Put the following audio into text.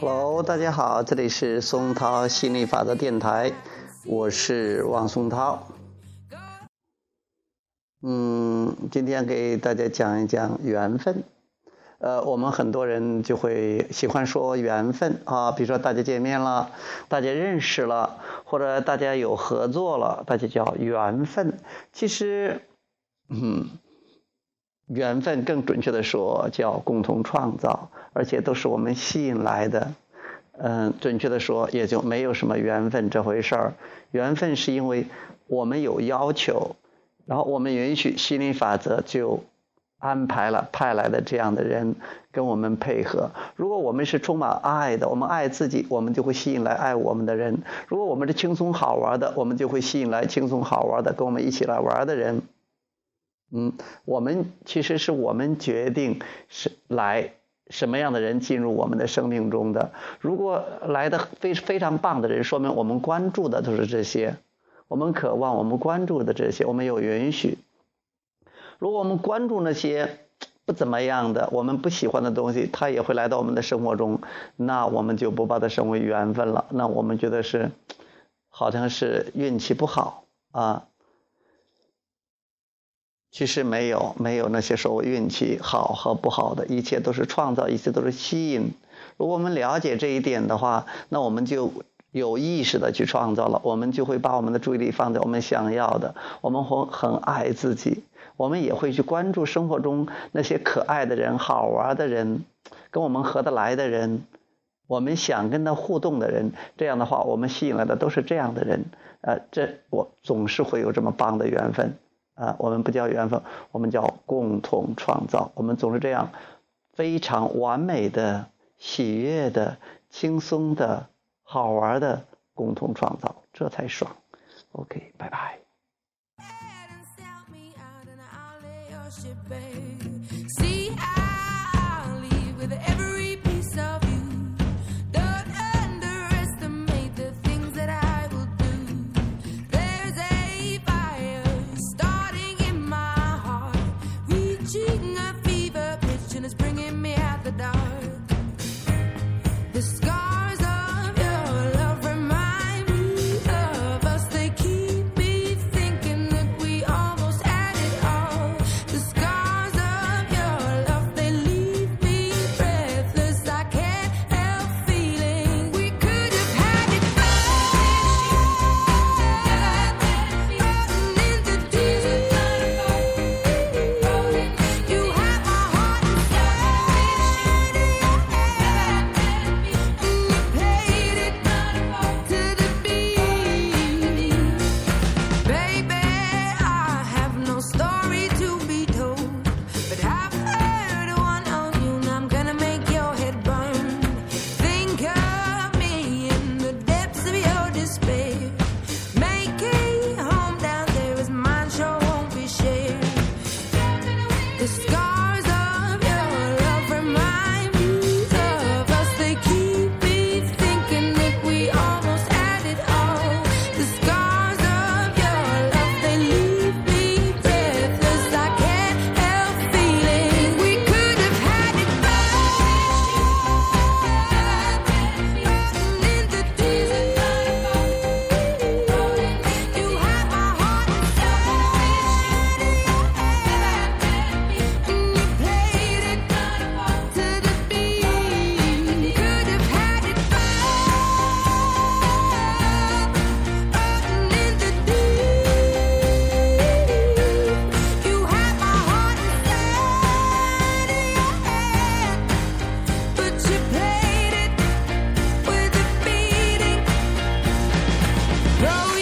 Hello，大家好，这里是松涛心理法则电台，我是王松涛。嗯，今天给大家讲一讲缘分。呃，我们很多人就会喜欢说缘分啊，比如说大家见面了，大家认识了，或者大家有合作了，大家叫缘分。其实，嗯，缘分更准确的说叫共同创造，而且都是我们吸引来的。嗯，准确的说也就没有什么缘分这回事儿。缘分是因为我们有要求，然后我们允许心理法则就。安排了派来的这样的人跟我们配合。如果我们是充满爱的，我们爱自己，我们就会吸引来爱我们的人；如果我们是轻松好玩的，我们就会吸引来轻松好玩的跟我们一起来玩的人。嗯，我们其实是我们决定是来什么样的人进入我们的生命中的。如果来的非非常棒的人，说明我们关注的都是这些，我们渴望我们关注的这些，我们有允许。如果我们关注那些不怎么样的、我们不喜欢的东西，它也会来到我们的生活中，那我们就不把它称为缘分了。那我们觉得是，好像是运气不好啊。其实没有，没有那些所谓运气好和不好的，一切都是创造，一切都是吸引。如果我们了解这一点的话，那我们就有意识的去创造了，我们就会把我们的注意力放在我们想要的，我们会很爱自己。我们也会去关注生活中那些可爱的人、好玩的人，跟我们合得来的人，我们想跟他互动的人。这样的话，我们吸引来的都是这样的人。呃，这我总是会有这么棒的缘分啊，我们不叫缘分，我们叫共同创造。我们总是这样，非常完美的、喜悦的、轻松的、好玩的共同创造，这才爽。OK，拜拜。See how I leave with every piece of the sky. the No!